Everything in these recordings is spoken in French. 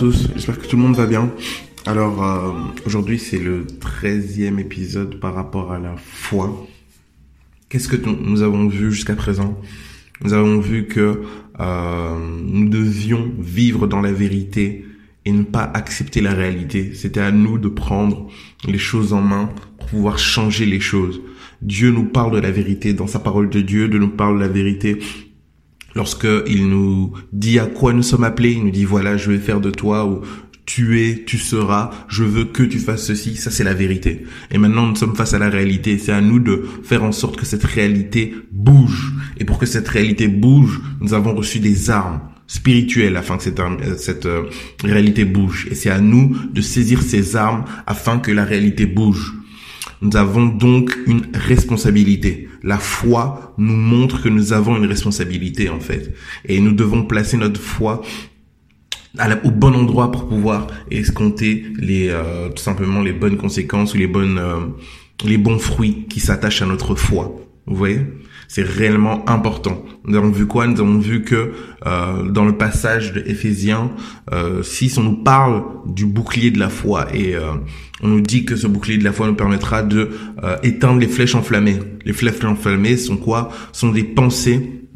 tous, j'espère que tout le monde va bien. Alors euh, aujourd'hui c'est le 13e épisode par rapport à la foi. Qu'est-ce que nous avons vu jusqu'à présent? Nous avons vu que euh, nous devions vivre dans la vérité et ne pas accepter la réalité. C'était à nous de prendre les choses en main pour pouvoir changer les choses. Dieu nous parle de la vérité dans sa parole de Dieu, de nous parle de la vérité lorsque il nous dit à quoi nous sommes appelés, il nous dit voilà, je vais faire de toi ou tu es, tu seras, je veux que tu fasses ceci, ça c'est la vérité. Et maintenant nous sommes face à la réalité, c'est à nous de faire en sorte que cette réalité bouge. Et pour que cette réalité bouge, nous avons reçu des armes spirituelles afin que cette, euh, euh, réalité bouge. Et c'est à nous de saisir ces armes afin que la réalité bouge. Nous avons donc une responsabilité. La foi nous montre que nous avons une responsabilité en fait. Et nous devons placer notre foi au bon endroit pour pouvoir escompter les euh, tout simplement les bonnes conséquences ou les bonnes euh, les bons fruits qui s'attachent à notre foi. Vous voyez? C'est réellement important. Nous avons vu quoi? Nous avons vu que euh, dans le passage de Éphésiens euh, 6, on nous parle du bouclier de la foi et euh, on nous dit que ce bouclier de la foi nous permettra de euh, éteindre les flèches enflammées. Les flèches enflammées sont quoi? Sont des pensées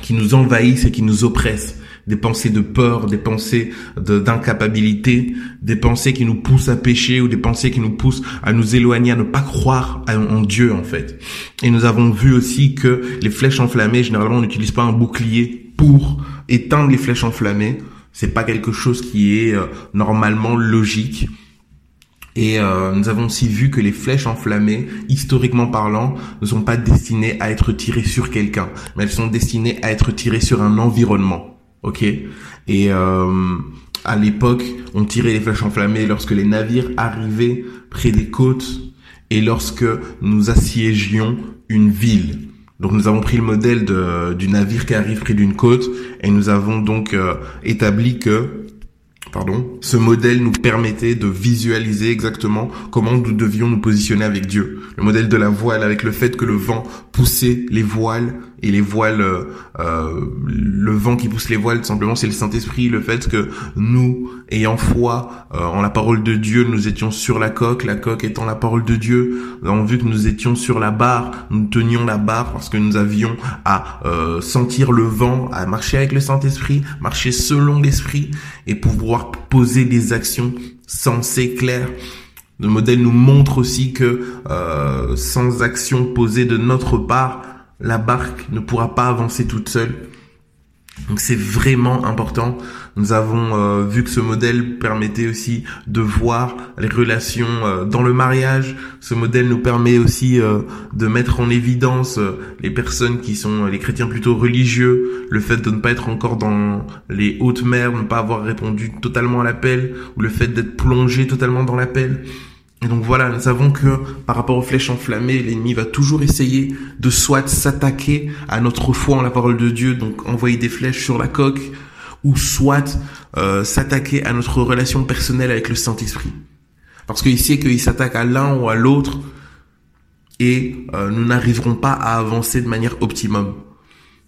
qui nous envahissent et qui nous oppressent. Des pensées de peur, des pensées d'incapacité, des pensées qui nous poussent à pécher ou des pensées qui nous poussent à nous éloigner, à ne pas croire en Dieu en fait. Et nous avons vu aussi que les flèches enflammées, généralement on n'utilise pas un bouclier pour éteindre les flèches enflammées. C'est pas quelque chose qui est euh, normalement logique. Et euh, nous avons aussi vu que les flèches enflammées, historiquement parlant, ne sont pas destinées à être tirées sur quelqu'un, mais elles sont destinées à être tirées sur un environnement. Ok Et euh, à l'époque, on tirait les flèches enflammées lorsque les navires arrivaient près des côtes et lorsque nous assiégions une ville. Donc nous avons pris le modèle de, du navire qui arrive près d'une côte et nous avons donc euh, établi que pardon, ce modèle nous permettait de visualiser exactement comment nous devions nous positionner avec Dieu. Le modèle de la voile avec le fait que le vent poussait les voiles et les voiles, euh, le vent qui pousse les voiles, tout simplement, c'est le Saint-Esprit. Le fait que nous, ayant foi euh, en la parole de Dieu, nous étions sur la coque, la coque étant la parole de Dieu. Nous avons vu que nous étions sur la barre, nous tenions la barre parce que nous avions à euh, sentir le vent, à marcher avec le Saint-Esprit, marcher selon l'Esprit et pouvoir poser des actions sensées, claires. Le modèle nous montre aussi que euh, sans action posée de notre part, la barque ne pourra pas avancer toute seule. Donc c'est vraiment important. Nous avons euh, vu que ce modèle permettait aussi de voir les relations euh, dans le mariage. Ce modèle nous permet aussi euh, de mettre en évidence les personnes qui sont les chrétiens plutôt religieux, le fait de ne pas être encore dans les hautes mers, ne pas avoir répondu totalement à l'appel, ou le fait d'être plongé totalement dans l'appel. Et donc voilà, nous savons que par rapport aux flèches enflammées, l'ennemi va toujours essayer de soit s'attaquer à notre foi en la parole de Dieu, donc envoyer des flèches sur la coque, ou soit euh, s'attaquer à notre relation personnelle avec le Saint-Esprit. Parce qu'il sait qu'il s'attaque à l'un ou à l'autre, et euh, nous n'arriverons pas à avancer de manière optimum.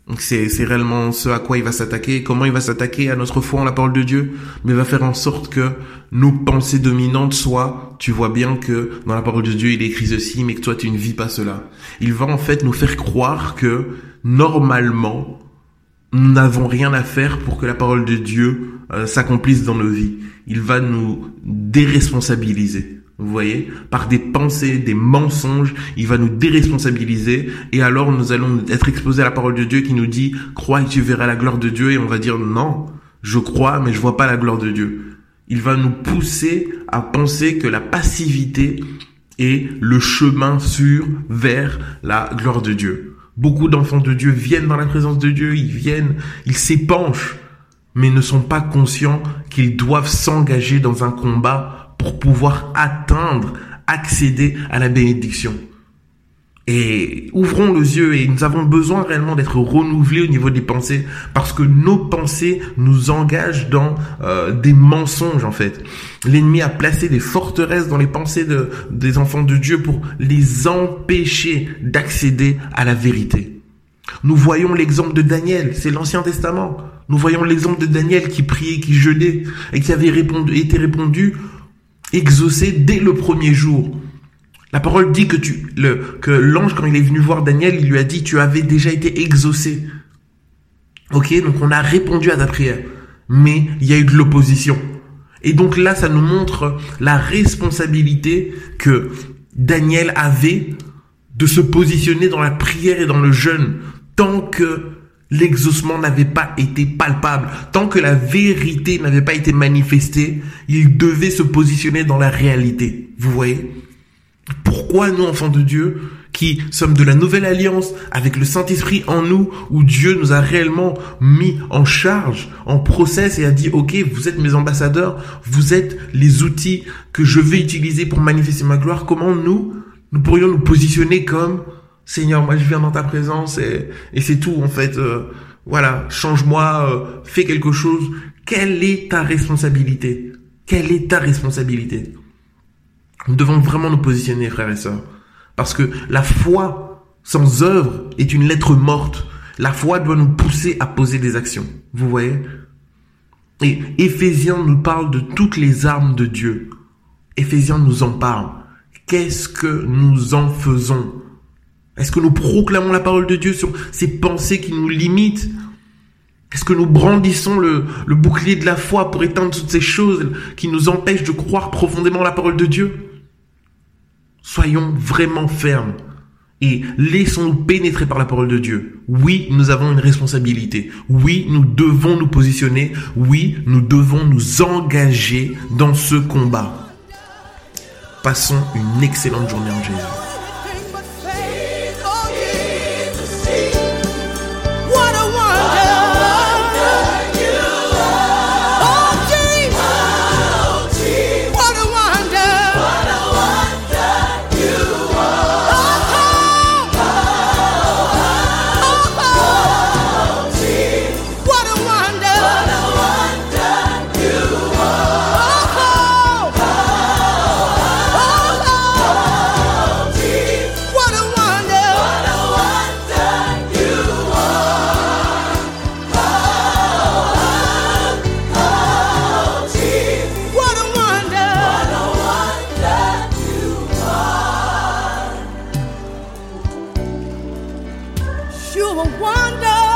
Donc c'est c'est réellement ce à quoi il va s'attaquer, comment il va s'attaquer à notre foi en la parole de Dieu, mais il va faire en sorte que nos pensées dominantes soient, tu vois bien que dans la parole de Dieu il est écrit ceci, mais que toi tu ne vis pas cela. Il va en fait nous faire croire que normalement nous n'avons rien à faire pour que la parole de Dieu euh, s'accomplisse dans nos vies. Il va nous déresponsabiliser. Vous voyez Par des pensées, des mensonges, il va nous déresponsabiliser et alors nous allons être exposés à la parole de Dieu qui nous dit crois et tu verras la gloire de Dieu et on va dire non, je crois mais je vois pas la gloire de Dieu. Il va nous pousser à penser que la passivité est le chemin sûr vers la gloire de Dieu. Beaucoup d'enfants de Dieu viennent dans la présence de Dieu, ils viennent, ils s'épanchent, mais ne sont pas conscients qu'ils doivent s'engager dans un combat pour pouvoir atteindre, accéder à la bénédiction. Et ouvrons les yeux et nous avons besoin réellement d'être renouvelés au niveau des pensées parce que nos pensées nous engagent dans euh, des mensonges en fait. L'ennemi a placé des forteresses dans les pensées de, des enfants de Dieu pour les empêcher d'accéder à la vérité. Nous voyons l'exemple de Daniel, c'est l'Ancien Testament. Nous voyons l'exemple de Daniel qui priait, qui jeûnait et qui avait répondu, été répondu, exaucé dès le premier jour. La parole dit que tu, le, que l'ange, quand il est venu voir Daniel, il lui a dit, tu avais déjà été exaucé. Ok, donc on a répondu à ta prière. Mais il y a eu de l'opposition. Et donc là, ça nous montre la responsabilité que Daniel avait de se positionner dans la prière et dans le jeûne tant que l'exaucement n'avait pas été palpable, tant que la vérité n'avait pas été manifestée, il devait se positionner dans la réalité. Vous voyez? Pourquoi nous, enfants de Dieu, qui sommes de la nouvelle alliance avec le Saint-Esprit en nous, où Dieu nous a réellement mis en charge, en process et a dit, OK, vous êtes mes ambassadeurs, vous êtes les outils que je vais utiliser pour manifester ma gloire, comment nous, nous pourrions nous positionner comme, Seigneur, moi je viens dans ta présence et, c'est tout, en fait, euh, voilà, change-moi, euh, fais quelque chose. Quelle est ta responsabilité? Quelle est ta responsabilité? Nous devons vraiment nous positionner, frères et sœurs. Parce que la foi sans œuvre est une lettre morte. La foi doit nous pousser à poser des actions. Vous voyez? Et Éphésiens nous parle de toutes les armes de Dieu. Éphésiens nous en parle. Qu'est-ce que nous en faisons? Est-ce que nous proclamons la parole de Dieu sur ces pensées qui nous limitent? Est-ce que nous brandissons le, bouclier de la foi pour éteindre toutes ces choses qui nous empêchent de croire profondément la parole de Dieu? Soyons vraiment fermes et laissons-nous pénétrer par la parole de Dieu. Oui, nous avons une responsabilité. Oui, nous devons nous positionner. Oui, nous devons nous engager dans ce combat. Passons une excellente journée en Jésus. you a wonder.